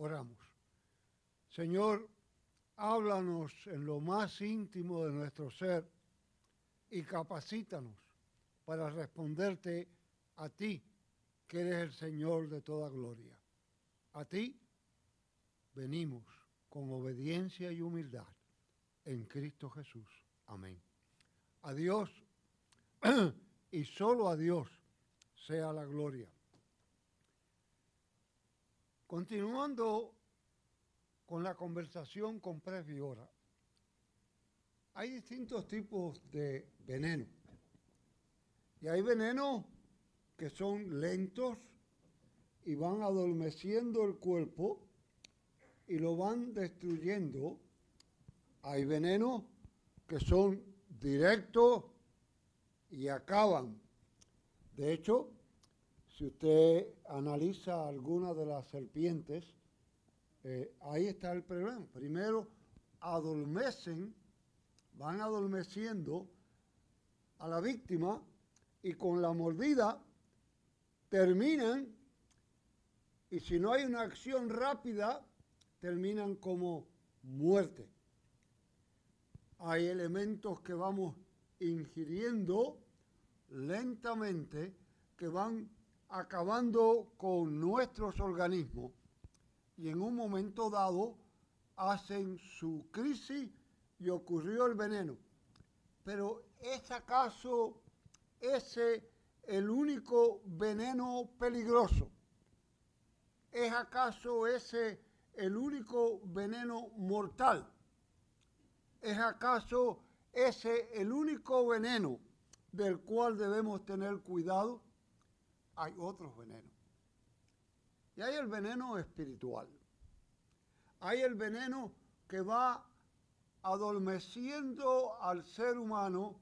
Oramos. Señor, háblanos en lo más íntimo de nuestro ser y capacítanos para responderte a ti, que eres el Señor de toda gloria. A ti venimos con obediencia y humildad en Cristo Jesús. Amén. A Dios y solo a Dios sea la gloria. Continuando con la conversación con Previora, hay distintos tipos de veneno. Y hay venenos que son lentos y van adormeciendo el cuerpo y lo van destruyendo. Hay venenos que son directos y acaban. De hecho, si usted analiza algunas de las serpientes, eh, ahí está el problema. Primero, adormecen, van adormeciendo a la víctima y con la mordida terminan, y si no hay una acción rápida, terminan como muerte. Hay elementos que vamos ingiriendo lentamente que van acabando con nuestros organismos y en un momento dado hacen su crisis y ocurrió el veneno. Pero ¿es acaso ese el único veneno peligroso? ¿Es acaso ese el único veneno mortal? ¿Es acaso ese el único veneno del cual debemos tener cuidado? Hay otros venenos. Y hay el veneno espiritual. Hay el veneno que va adormeciendo al ser humano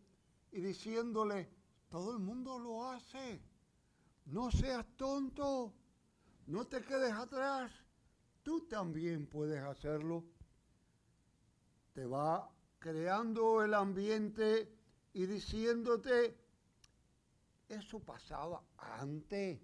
y diciéndole, todo el mundo lo hace. No seas tonto. No te quedes atrás. Tú también puedes hacerlo. Te va creando el ambiente y diciéndote, eso pasaba antes.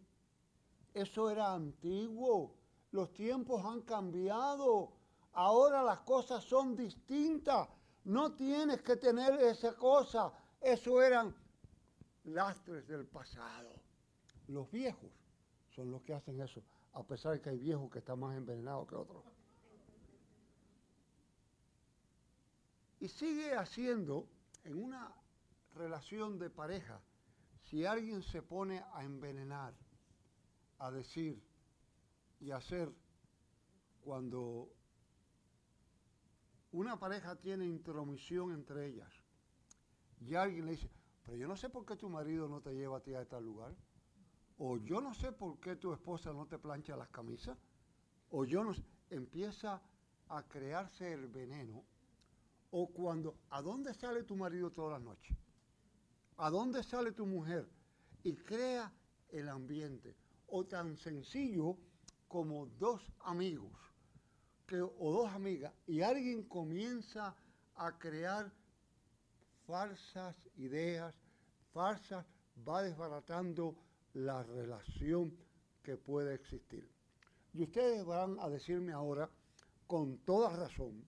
Eso era antiguo. Los tiempos han cambiado. Ahora las cosas son distintas. No tienes que tener esa cosa. Eso eran lastres del pasado. Los viejos son los que hacen eso, a pesar de que hay viejos que están más envenenados que otros. Y sigue haciendo en una relación de pareja si alguien se pone a envenenar, a decir y hacer cuando una pareja tiene intromisión entre ellas y alguien le dice, pero yo no sé por qué tu marido no te lleva a ti a tal lugar, o yo no sé por qué tu esposa no te plancha las camisas, o yo no sé, empieza a crearse el veneno, o cuando, ¿a dónde sale tu marido todas las noches? ¿A dónde sale tu mujer? Y crea el ambiente. O tan sencillo como dos amigos que, o dos amigas y alguien comienza a crear falsas ideas, falsas, va desbaratando la relación que puede existir. Y ustedes van a decirme ahora, con toda razón,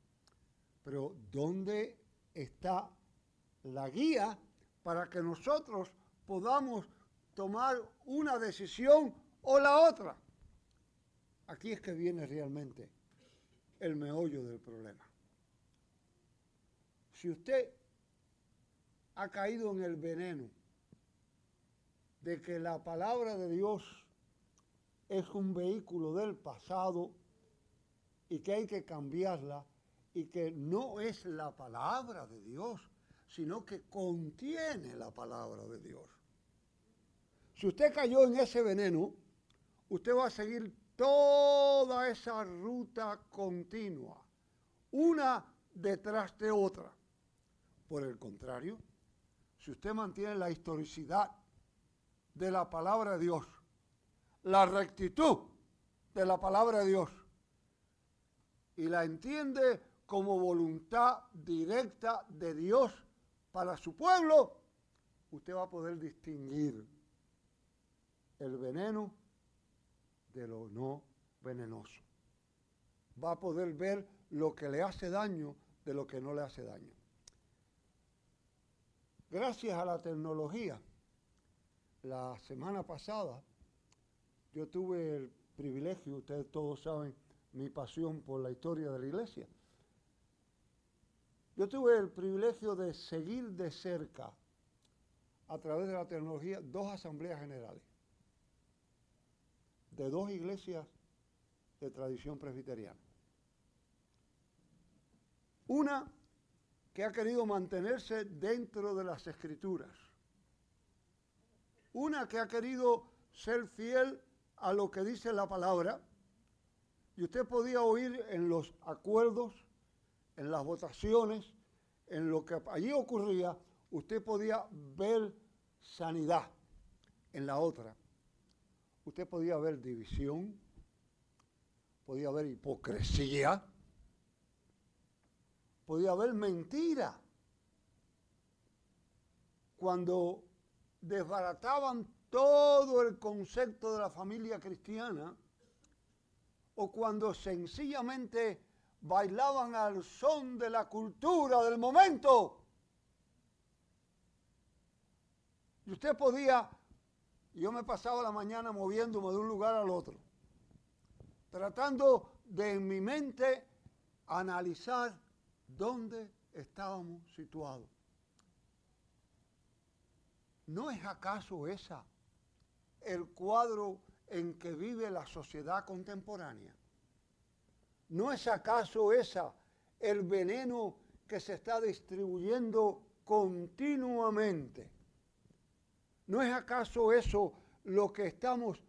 pero ¿dónde está la guía para que nosotros podamos tomar una decisión o la otra. Aquí es que viene realmente el meollo del problema. Si usted ha caído en el veneno de que la palabra de Dios es un vehículo del pasado y que hay que cambiarla y que no es la palabra de Dios, sino que contiene la palabra de Dios. Si usted cayó en ese veneno, usted va a seguir toda esa ruta continua, una detrás de otra. Por el contrario, si usted mantiene la historicidad de la palabra de Dios, la rectitud de la palabra de Dios, y la entiende como voluntad directa de Dios para su pueblo, usted va a poder distinguir el veneno de lo no venenoso. va a poder ver lo que le hace daño de lo que no le hace daño. Gracias a la tecnología, la semana pasada yo tuve el privilegio, ustedes todos saben mi pasión por la historia de la iglesia. Yo tuve el privilegio de seguir de cerca, a través de la tecnología, dos asambleas generales de dos iglesias de tradición presbiteriana. Una que ha querido mantenerse dentro de las escrituras. Una que ha querido ser fiel a lo que dice la palabra. Y usted podía oír en los acuerdos, en las votaciones, en lo que allí ocurría, usted podía ver sanidad. En la otra, usted podía ver división, podía haber hipocresía, podía haber mentira. Cuando desbarataban todo el concepto de la familia cristiana, o cuando sencillamente bailaban al son de la cultura del momento. Y usted podía, yo me pasaba la mañana moviéndome de un lugar al otro tratando de en mi mente analizar dónde estábamos situados. ¿No es acaso esa el cuadro en que vive la sociedad contemporánea? ¿No es acaso esa el veneno que se está distribuyendo continuamente? ¿No es acaso eso lo que estamos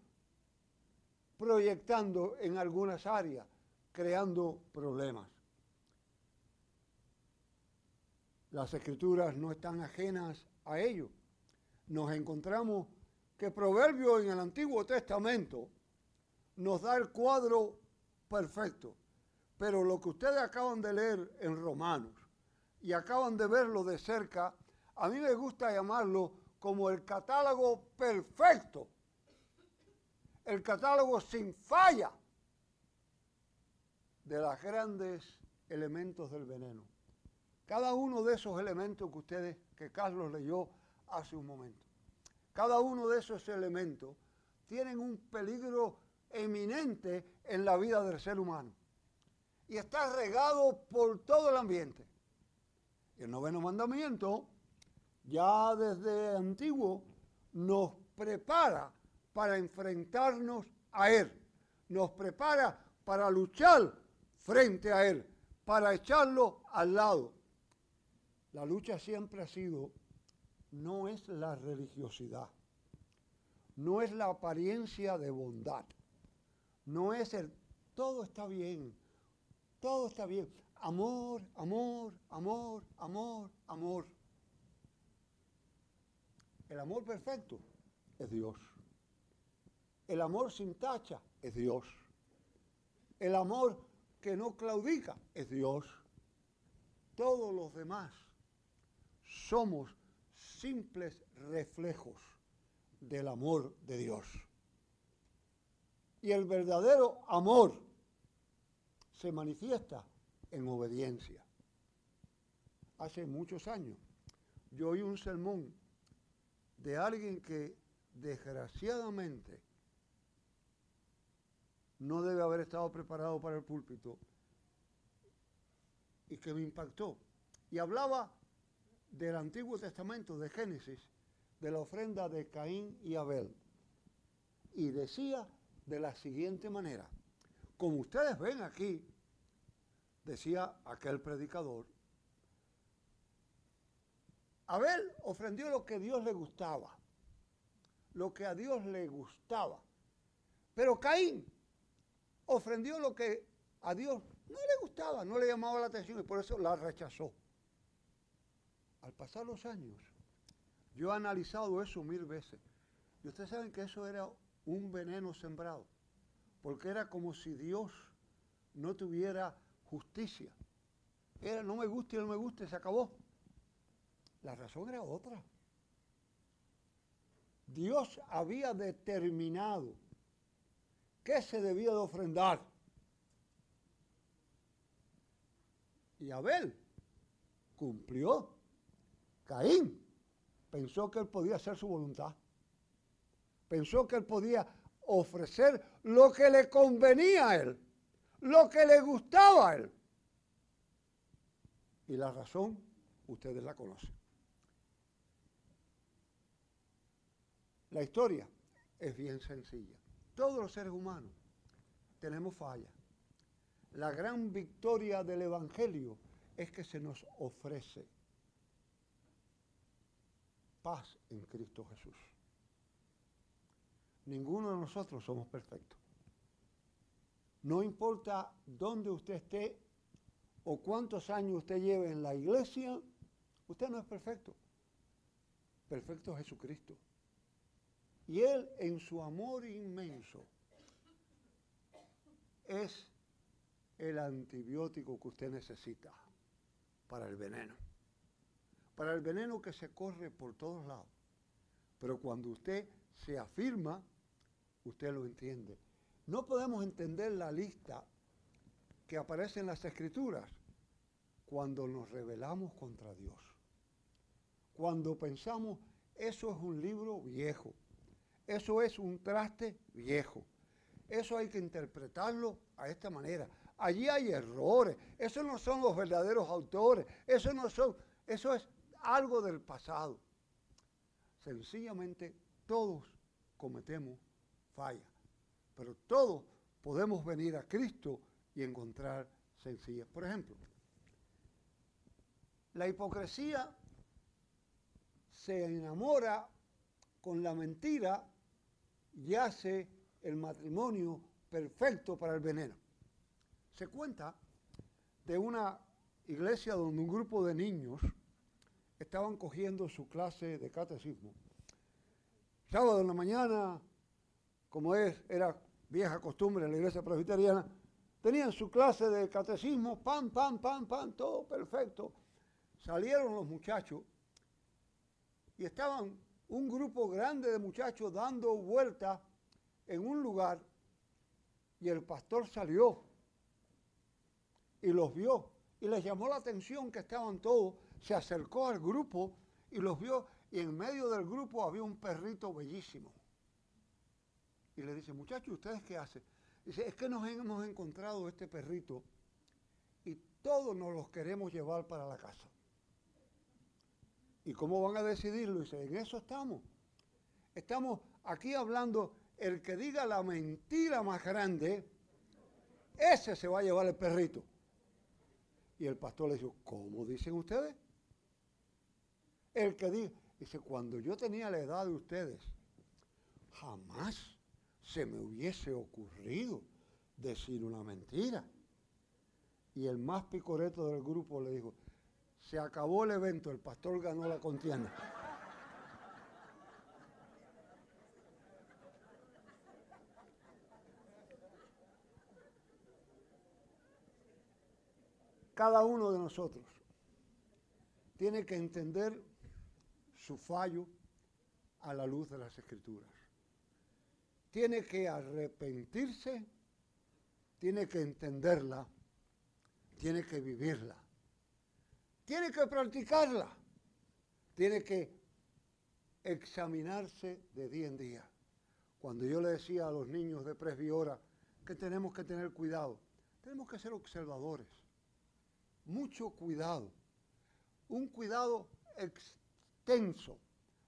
proyectando en algunas áreas, creando problemas. Las escrituras no están ajenas a ello. Nos encontramos que Proverbio en el Antiguo Testamento nos da el cuadro perfecto. Pero lo que ustedes acaban de leer en Romanos y acaban de verlo de cerca, a mí me gusta llamarlo como el catálogo perfecto el catálogo sin falla de los grandes elementos del veneno. Cada uno de esos elementos que ustedes, que Carlos leyó hace un momento, cada uno de esos elementos tienen un peligro eminente en la vida del ser humano. Y está regado por todo el ambiente. El noveno mandamiento, ya desde antiguo, nos prepara para enfrentarnos a Él. Nos prepara para luchar frente a Él, para echarlo al lado. La lucha siempre ha sido, no es la religiosidad, no es la apariencia de bondad, no es el todo está bien, todo está bien. Amor, amor, amor, amor, amor. El amor perfecto es Dios. El amor sin tacha es Dios. El amor que no claudica es Dios. Todos los demás somos simples reflejos del amor de Dios. Y el verdadero amor se manifiesta en obediencia. Hace muchos años yo oí un sermón de alguien que desgraciadamente no debe haber estado preparado para el púlpito y que me impactó. Y hablaba del Antiguo Testamento, de Génesis, de la ofrenda de Caín y Abel. Y decía de la siguiente manera, como ustedes ven aquí, decía aquel predicador, Abel ofrendió lo que Dios le gustaba, lo que a Dios le gustaba. Pero Caín ofendió lo que a Dios no le gustaba, no le llamaba la atención y por eso la rechazó. Al pasar los años, yo he analizado eso mil veces. Y ustedes saben que eso era un veneno sembrado, porque era como si Dios no tuviera justicia. Era no me gusta y no me gusta y se acabó. La razón era otra. Dios había determinado ¿Qué se debía de ofrendar? y Abel cumplió. Caín pensó que él podía hacer su voluntad. Pensó que él podía ofrecer lo que le convenía a él, lo que le gustaba a él. Y la razón, ustedes la conocen. La historia es bien sencilla. Todos los seres humanos tenemos fallas. La gran victoria del Evangelio es que se nos ofrece paz en Cristo Jesús. Ninguno de nosotros somos perfectos. No importa dónde usted esté o cuántos años usted lleve en la iglesia, usted no es perfecto. Perfecto es Jesucristo. Y Él en su amor inmenso es el antibiótico que usted necesita para el veneno. Para el veneno que se corre por todos lados. Pero cuando usted se afirma, usted lo entiende. No podemos entender la lista que aparece en las escrituras cuando nos rebelamos contra Dios. Cuando pensamos, eso es un libro viejo, eso es un traste viejo, eso hay que interpretarlo a esta manera. Allí hay errores, esos no son los verdaderos autores, eso no son, eso es algo del pasado. Sencillamente todos cometemos fallas, pero todos podemos venir a Cristo y encontrar sencillas. Por ejemplo, la hipocresía se enamora con la mentira y hace el matrimonio perfecto para el veneno. Se cuenta de una iglesia donde un grupo de niños estaban cogiendo su clase de catecismo. Sábado en la mañana, como es, era vieja costumbre en la iglesia presbiteriana, tenían su clase de catecismo, pam, pam, pam, pam, todo perfecto. Salieron los muchachos y estaban un grupo grande de muchachos dando vueltas en un lugar y el pastor salió y los vio y les llamó la atención que estaban todos, se acercó al grupo y los vio y en medio del grupo había un perrito bellísimo. Y le dice, muchachos, ¿ustedes qué hacen? Dice, es que nos hemos encontrado este perrito y todos nos los queremos llevar para la casa. ¿Y cómo van a decidirlo? Dice, en eso estamos. Estamos aquí hablando, el que diga la mentira más grande, ese se va a llevar el perrito. Y el pastor le dijo, ¿cómo dicen ustedes? El que diga, dice, cuando yo tenía la edad de ustedes, jamás se me hubiese ocurrido decir una mentira. Y el más picoreto del grupo le dijo, se acabó el evento, el pastor ganó la contienda. Cada uno de nosotros tiene que entender su fallo a la luz de las escrituras. Tiene que arrepentirse, tiene que entenderla, tiene que vivirla, tiene que practicarla, tiene que examinarse de día en día. Cuando yo le decía a los niños de Presbiora que tenemos que tener cuidado, tenemos que ser observadores mucho cuidado, un cuidado extenso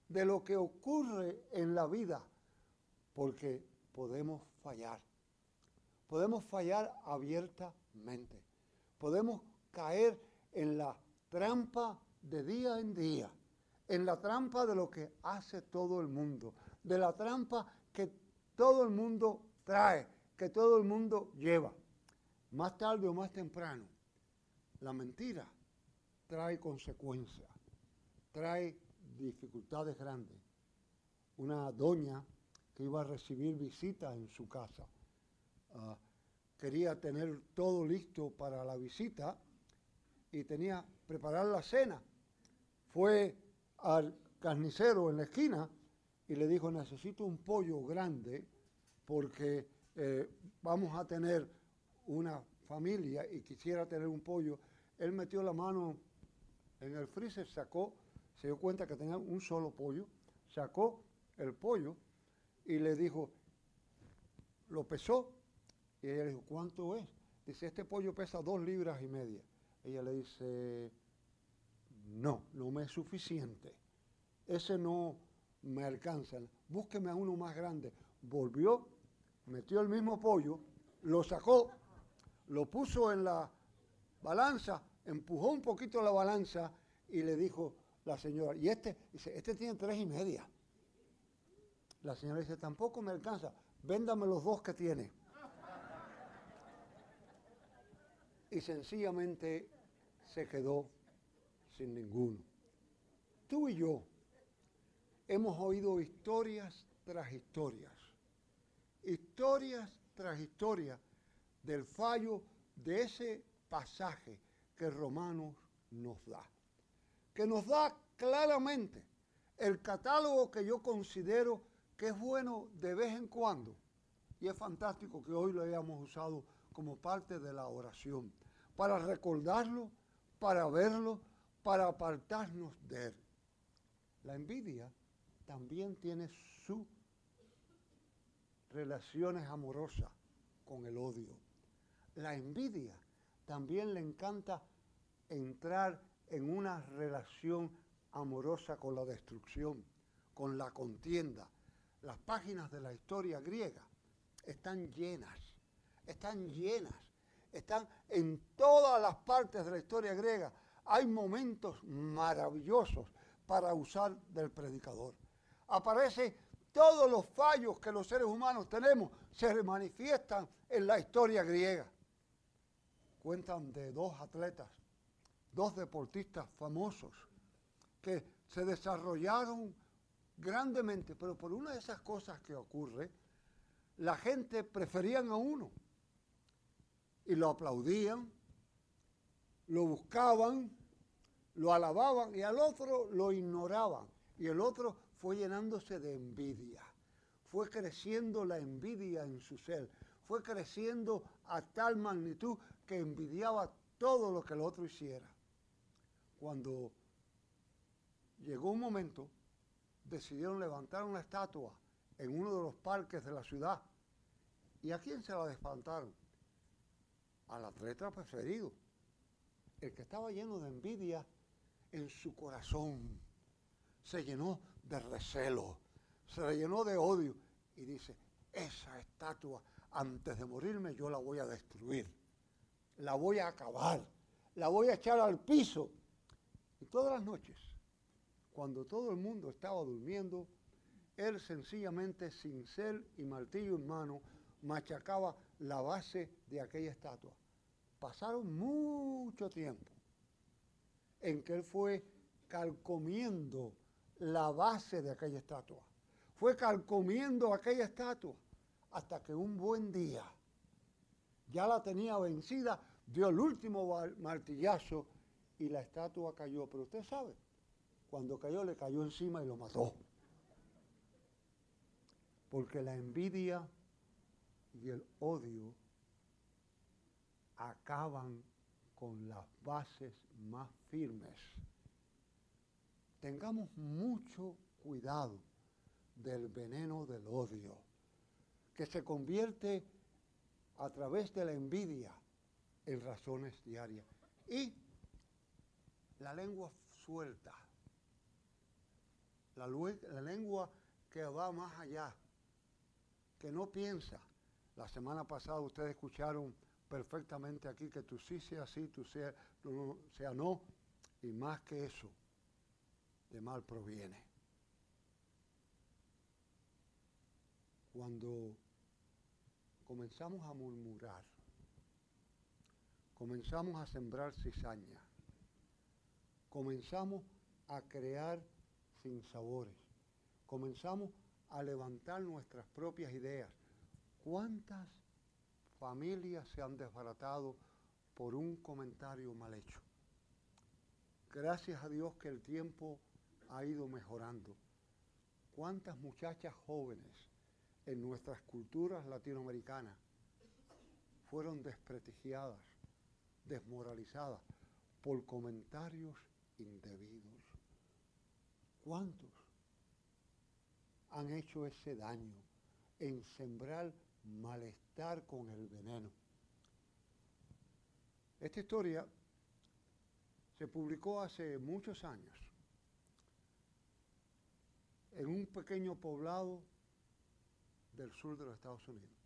de lo que ocurre en la vida, porque podemos fallar. Podemos fallar abiertamente. Podemos caer en la trampa de día en día, en la trampa de lo que hace todo el mundo, de la trampa que todo el mundo trae, que todo el mundo lleva. Más tarde o más temprano, la mentira trae consecuencias, trae dificultades grandes. Una doña que iba a recibir visitas en su casa ah, quería tener todo listo para la visita y tenía preparar la cena. Fue al carnicero en la esquina y le dijo, necesito un pollo grande porque eh, vamos a tener una familia y quisiera tener un pollo él metió la mano en el freezer, sacó, se dio cuenta que tenía un solo pollo, sacó el pollo y le dijo, lo pesó y ella le dijo, ¿cuánto es? Dice, este pollo pesa dos libras y media. Ella le dice, no, no me es suficiente. Ese no me alcanza. Búsqueme a uno más grande. Volvió, metió el mismo pollo, lo sacó, lo puso en la balanza, empujó un poquito la balanza y le dijo la señora, y este, dice, este tiene tres y media. La señora dice, tampoco me alcanza, véndame los dos que tiene. Y sencillamente se quedó sin ninguno. Tú y yo hemos oído historias tras historias, historias tras historias del fallo de ese pasaje que Romanos nos da, que nos da claramente el catálogo que yo considero que es bueno de vez en cuando, y es fantástico que hoy lo hayamos usado como parte de la oración, para recordarlo, para verlo, para apartarnos de él. La envidia también tiene sus relaciones amorosas con el odio. La envidia también le encanta entrar en una relación amorosa con la destrucción, con la contienda. Las páginas de la historia griega están llenas, están llenas, están en todas las partes de la historia griega. Hay momentos maravillosos para usar del predicador. Aparece todos los fallos que los seres humanos tenemos, se manifiestan en la historia griega. Cuentan de dos atletas, dos deportistas famosos, que se desarrollaron grandemente, pero por una de esas cosas que ocurre, la gente preferían a uno. Y lo aplaudían, lo buscaban, lo alababan y al otro lo ignoraban. Y el otro fue llenándose de envidia, fue creciendo la envidia en su ser, fue creciendo a tal magnitud que envidiaba todo lo que el otro hiciera. Cuando llegó un momento, decidieron levantar una estatua en uno de los parques de la ciudad. ¿Y a quién se la despantaron? Al atleta preferido, el que estaba lleno de envidia en su corazón. Se llenó de recelo, se llenó de odio y dice, esa estatua antes de morirme yo la voy a destruir, la voy a acabar, la voy a echar al piso. Y todas las noches, cuando todo el mundo estaba durmiendo, él sencillamente, sin cel y martillo en mano, machacaba la base de aquella estatua. Pasaron mucho tiempo en que él fue calcomiendo la base de aquella estatua. Fue calcomiendo aquella estatua hasta que un buen día ya la tenía vencida, dio el último martillazo y la estatua cayó. Pero usted sabe, cuando cayó le cayó encima y lo mató. Porque la envidia y el odio acaban con las bases más firmes. Tengamos mucho cuidado del veneno del odio, que se convierte a través de la envidia en razones diarias. Y la lengua suelta, la, lengua que va más allá, que no piensa. La semana pasada ustedes escucharon perfectamente aquí que tú sí sea sí, tú sea, no, sea no, y más que eso, de mal proviene. Cuando comenzamos a murmurar, comenzamos a sembrar cizaña, comenzamos a crear sinsabores, comenzamos a levantar nuestras propias ideas. ¿Cuántas familias se han desbaratado por un comentario mal hecho? Gracias a Dios que el tiempo ha ido mejorando. ¿Cuántas muchachas jóvenes en nuestras culturas latinoamericanas fueron desprestigiadas, desmoralizadas por comentarios indebidos. ¿Cuántos han hecho ese daño en sembrar malestar con el veneno? Esta historia se publicó hace muchos años en un pequeño poblado del sur de los Estados Unidos.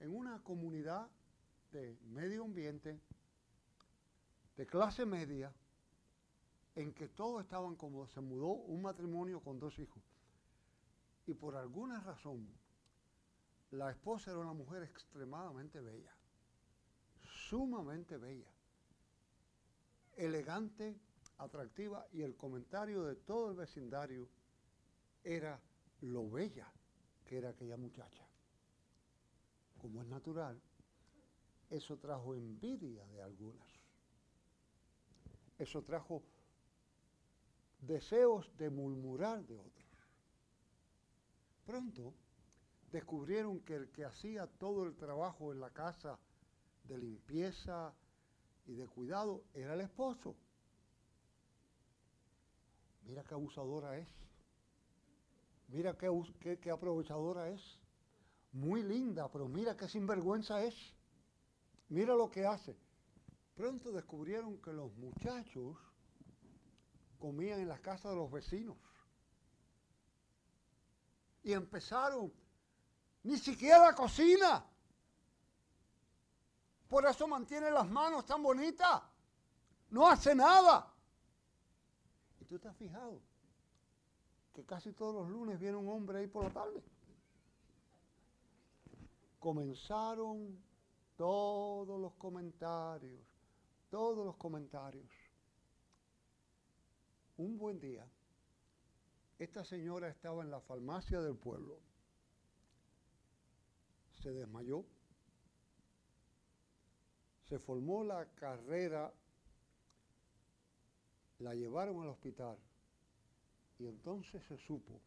En una comunidad de medio ambiente, de clase media, en que todos estaban como se mudó un matrimonio con dos hijos. Y por alguna razón, la esposa era una mujer extremadamente bella, sumamente bella, elegante, atractiva, y el comentario de todo el vecindario era lo bella que era aquella muchacha. Como es natural, eso trajo envidia de algunas. Eso trajo deseos de murmurar de otros. Pronto descubrieron que el que hacía todo el trabajo en la casa de limpieza y de cuidado era el esposo. Mira qué abusadora es. Mira qué, qué, aprovechadora es. Muy linda, pero mira qué sinvergüenza es. Mira lo que hace. Pronto descubrieron que los muchachos comían en las casas de los vecinos. Y empezaron, ni siquiera cocina. Por eso mantiene las manos tan bonitas. No hace nada. ¿Y tú te has fijado? que casi todos los lunes viene un hombre ahí por la tarde. Comenzaron todos los comentarios, todos los comentarios. Un buen día, esta señora estaba en la farmacia del pueblo. Se desmayó. Se formó la carrera. La llevaron al hospital. Y entonces se supo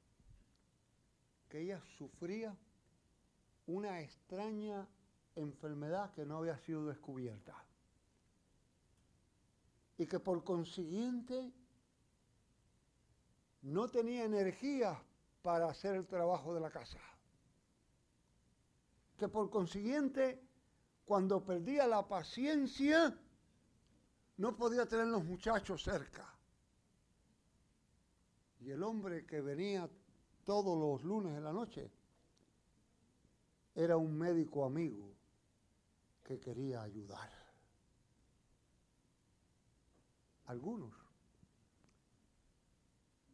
que ella sufría una extraña enfermedad que no había sido descubierta. Y que por consiguiente no tenía energía para hacer el trabajo de la casa. Que por consiguiente, cuando perdía la paciencia, no podía tener los muchachos cerca. Y el hombre que venía todos los lunes en la noche era un médico amigo que quería ayudar. Algunos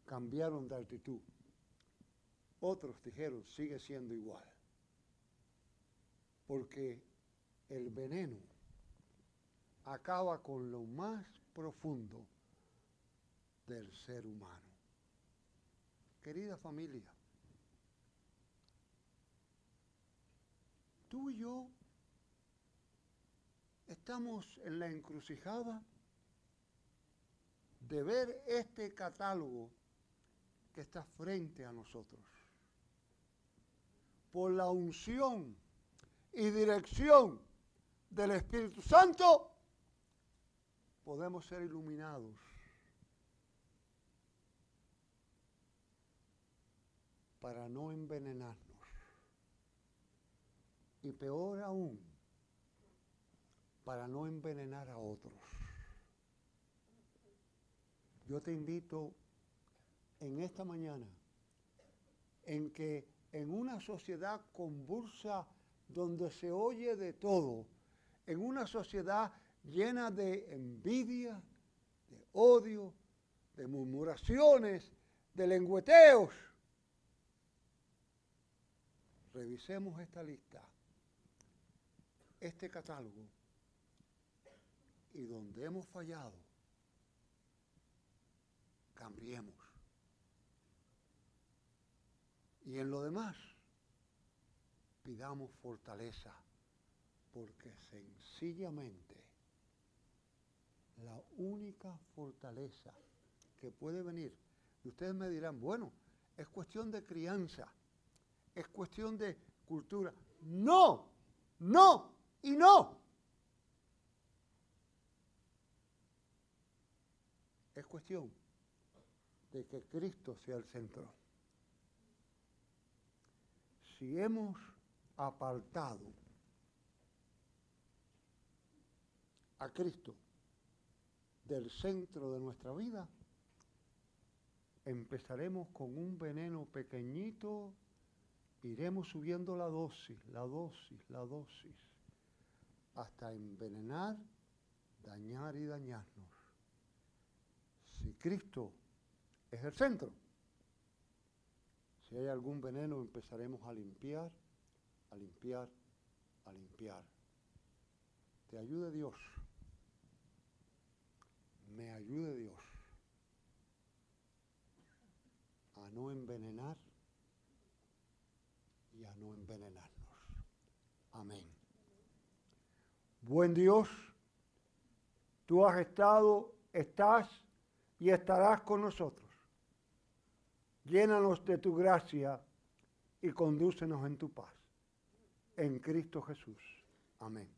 cambiaron de actitud. Otros dijeron, sigue siendo igual. Porque el veneno acaba con lo más profundo del ser humano. Querida familia, tú y yo estamos en la encrucijada de ver este catálogo que está frente a nosotros. Por la unción y dirección del Espíritu Santo, podemos ser iluminados para no envenenarnos. Y peor aún, para no envenenar a otros. Yo te invito en esta mañana, en que en una sociedad convulsa donde se oye de todo, en una sociedad llena de envidia, de odio, de murmuraciones, de lengüeteos, revisemos esta lista, este catálogo, y donde hemos fallado, cambiemos. Y en lo demás, pidamos fortaleza, porque sencillamente la única fortaleza que puede venir, y ustedes me dirán, bueno, es cuestión de crianza, es cuestión de cultura. No, no y no. cuestión de que Cristo sea el centro. Si hemos apartado a Cristo del centro de nuestra vida, empezaremos con un veneno pequeñito, iremos subiendo la dosis, la dosis, la dosis, hasta envenenar, dañar y dañarnos. Si Cristo es el centro, si hay algún veneno empezaremos a limpiar, a limpiar, a limpiar. Te ayude Dios me ayude Dios a no envenenar y a no envenenarnos. Amén. Buen Dios, tú has estado, estás y estarás con nosotros. Llénanos de tu gracia y condúcenos en tu paz. En Cristo Jesús. Amén.